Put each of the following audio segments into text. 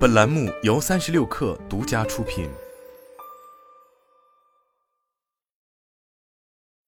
本栏目由三十六氪独家出品。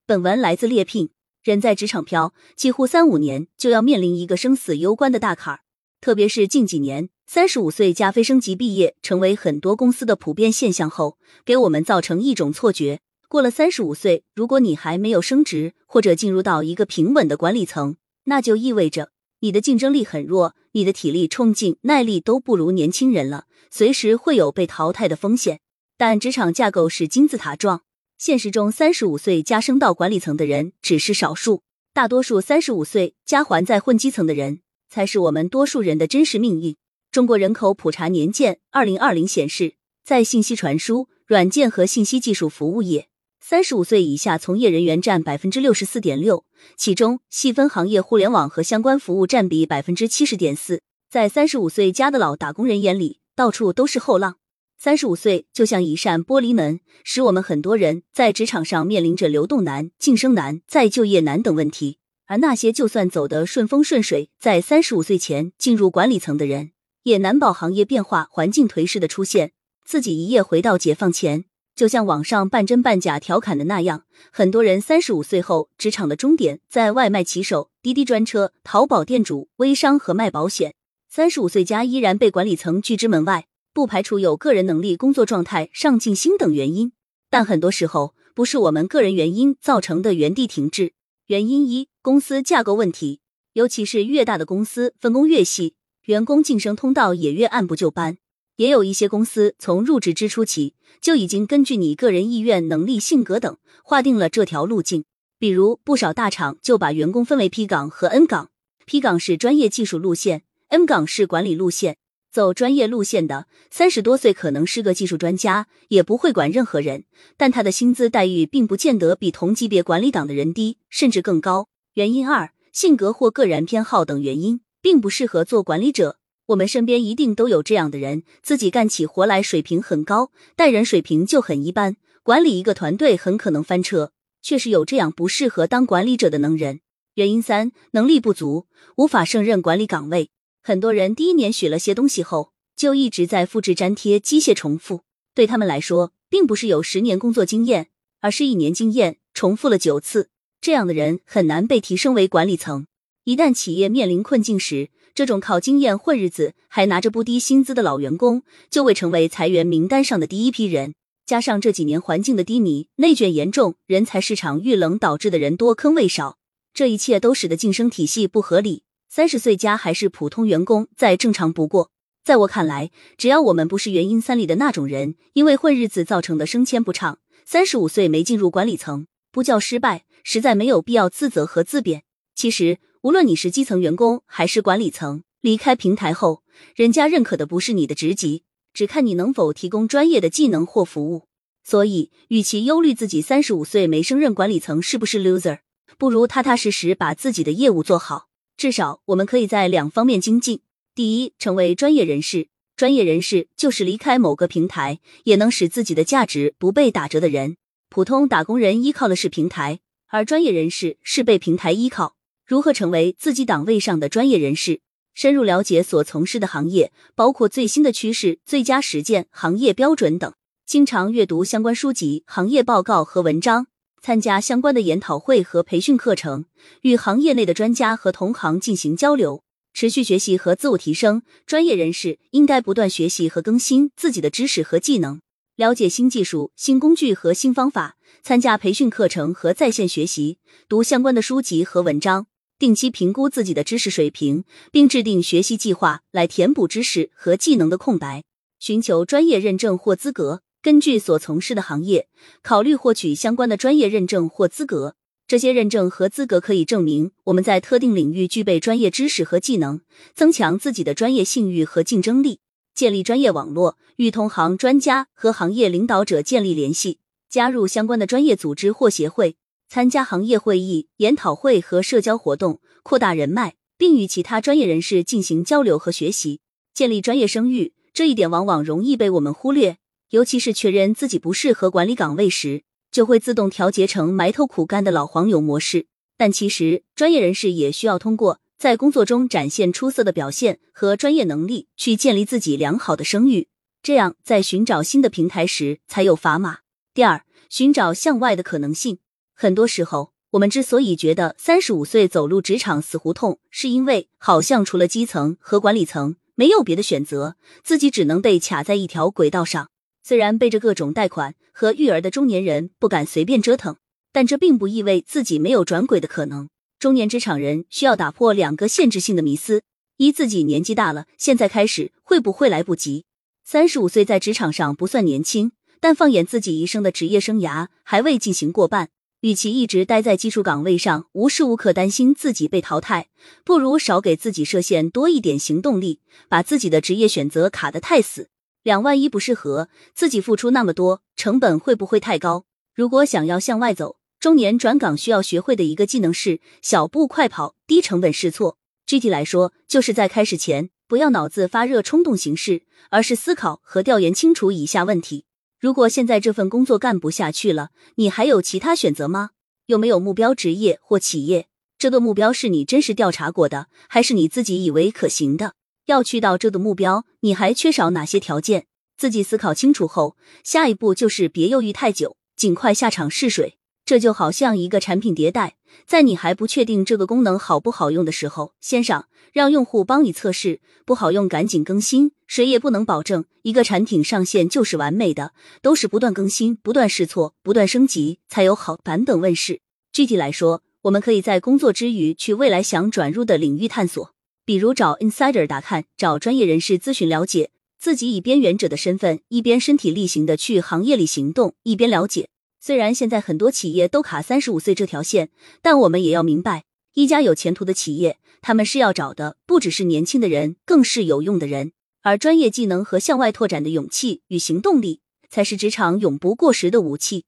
本文来自猎聘。人在职场飘，几乎三五年就要面临一个生死攸关的大坎儿。特别是近几年，三十五岁加非升级毕业成为很多公司的普遍现象后，给我们造成一种错觉：过了三十五岁，如果你还没有升职或者进入到一个平稳的管理层，那就意味着你的竞争力很弱，你的体力、冲劲、耐力都不如年轻人了，随时会有被淘汰的风险。但职场架构是金字塔状。现实中，三十五岁加升到管理层的人只是少数，大多数三十五岁加还在混基层的人才是我们多数人的真实命运。中国人口普查年鉴二零二零显示，在信息传输、软件和信息技术服务业，三十五岁以下从业人员占百分之六十四点六，其中细分行业互联网和相关服务占比百分之七十点四。在三十五岁加的老打工人眼里，到处都是后浪。三十五岁就像一扇玻璃门，使我们很多人在职场上面临着流动难、晋升难、再就业难等问题。而那些就算走得顺风顺水，在三十五岁前进入管理层的人，也难保行业变化、环境颓势的出现，自己一夜回到解放前。就像网上半真半假调侃的那样，很多人三十五岁后，职场的终点在外卖骑手、滴滴专车、淘宝店主、微商和卖保险。三十五岁加依然被管理层拒之门外。不排除有个人能力、工作状态、上进心等原因，但很多时候不是我们个人原因造成的原地停滞。原因一：公司架构问题，尤其是越大的公司，分工越细，员工晋升通道也越按部就班。也有一些公司从入职之初起就已经根据你个人意愿、能力、性格等划定了这条路径。比如不少大厂就把员工分为 P 岗和 N 岗，P 岗是专业技术路线，N 岗是管理路线。走专业路线的三十多岁可能是个技术专家，也不会管任何人，但他的薪资待遇并不见得比同级别管理岗的人低，甚至更高。原因二：性格或个人偏好等原因，并不适合做管理者。我们身边一定都有这样的人，自己干起活来水平很高，待人水平就很一般，管理一个团队很可能翻车。确实有这样不适合当管理者的能人。原因三：能力不足，无法胜任管理岗位。很多人第一年学了些东西后，就一直在复制粘贴、机械重复。对他们来说，并不是有十年工作经验，而是一年经验重复了九次。这样的人很难被提升为管理层。一旦企业面临困境时，这种靠经验混日子还拿着不低薪资的老员工，就会成为裁员名单上的第一批人。加上这几年环境的低迷、内卷严重、人才市场遇冷导致的人多坑位少，这一切都使得晋升体系不合理。三十岁加还是普通员工，再正常不过。在我看来，只要我们不是原因三里的那种人，因为混日子造成的升迁不畅，三十五岁没进入管理层，不叫失败，实在没有必要自责和自贬。其实，无论你是基层员工还是管理层，离开平台后，人家认可的不是你的职级，只看你能否提供专业的技能或服务。所以，与其忧虑自己三十五岁没升任管理层是不是 loser，不如踏踏实实把自己的业务做好。至少我们可以在两方面精进：第一，成为专业人士。专业人士就是离开某个平台也能使自己的价值不被打折的人。普通打工人依靠的是平台，而专业人士是被平台依靠。如何成为自己岗位上的专业人士？深入了解所从事的行业，包括最新的趋势、最佳实践、行业标准等。经常阅读相关书籍、行业报告和文章。参加相关的研讨会和培训课程，与行业内的专家和同行进行交流，持续学习和自我提升。专业人士应该不断学习和更新自己的知识和技能，了解新技术、新工具和新方法，参加培训课程和在线学习，读相关的书籍和文章，定期评估自己的知识水平，并制定学习计划来填补知识和技能的空白，寻求专业认证或资格。根据所从事的行业，考虑获取相关的专业认证或资格。这些认证和资格可以证明我们在特定领域具备专业知识和技能，增强自己的专业信誉和竞争力。建立专业网络，与同行专家和行业领导者建立联系，加入相关的专业组织或协会，参加行业会议、研讨会和社交活动，扩大人脉，并与其他专业人士进行交流和学习。建立专业声誉，这一点往往容易被我们忽略。尤其是确认自己不适合管理岗位时，就会自动调节成埋头苦干的老黄牛模式。但其实，专业人士也需要通过在工作中展现出色的表现和专业能力，去建立自己良好的声誉，这样在寻找新的平台时才有砝码。第二，寻找向外的可能性。很多时候，我们之所以觉得三十五岁走入职场死胡同，是因为好像除了基层和管理层没有别的选择，自己只能被卡在一条轨道上。虽然背着各种贷款和育儿的中年人不敢随便折腾，但这并不意味自己没有转轨的可能。中年职场人需要打破两个限制性的迷思：一，自己年纪大了，现在开始会不会来不及？三十五岁在职场上不算年轻，但放眼自己一生的职业生涯，还未进行过半。与其一直待在技术岗位上，无时无刻担心自己被淘汰，不如少给自己设限，多一点行动力，把自己的职业选择卡得太死。两万一不适合，自己付出那么多，成本会不会太高？如果想要向外走。中年转岗需要学会的一个技能是小步快跑，低成本试错。具体来说，就是在开始前不要脑子发热冲动行事，而是思考和调研清楚以下问题：如果现在这份工作干不下去了，你还有其他选择吗？有没有目标职业或企业？这个目标是你真实调查过的，还是你自己以为可行的？要去到这个目标，你还缺少哪些条件？自己思考清楚后，下一步就是别犹豫太久，尽快下场试水。这就好像一个产品迭代，在你还不确定这个功能好不好用的时候，先上，让用户帮你测试，不好用赶紧更新。谁也不能保证一个产品上线就是完美的，都是不断更新、不断试错、不断升级，才有好版本问世。具体来说，我们可以在工作之余去未来想转入的领域探索，比如找 insider 打探，找专业人士咨询了解，自己以边缘者的身份，一边身体力行的去行业里行动，一边了解。虽然现在很多企业都卡三十五岁这条线，但我们也要明白，一家有前途的企业，他们是要找的不只是年轻的人，更是有用的人。而专业技能和向外拓展的勇气与行动力，才是职场永不过时的武器。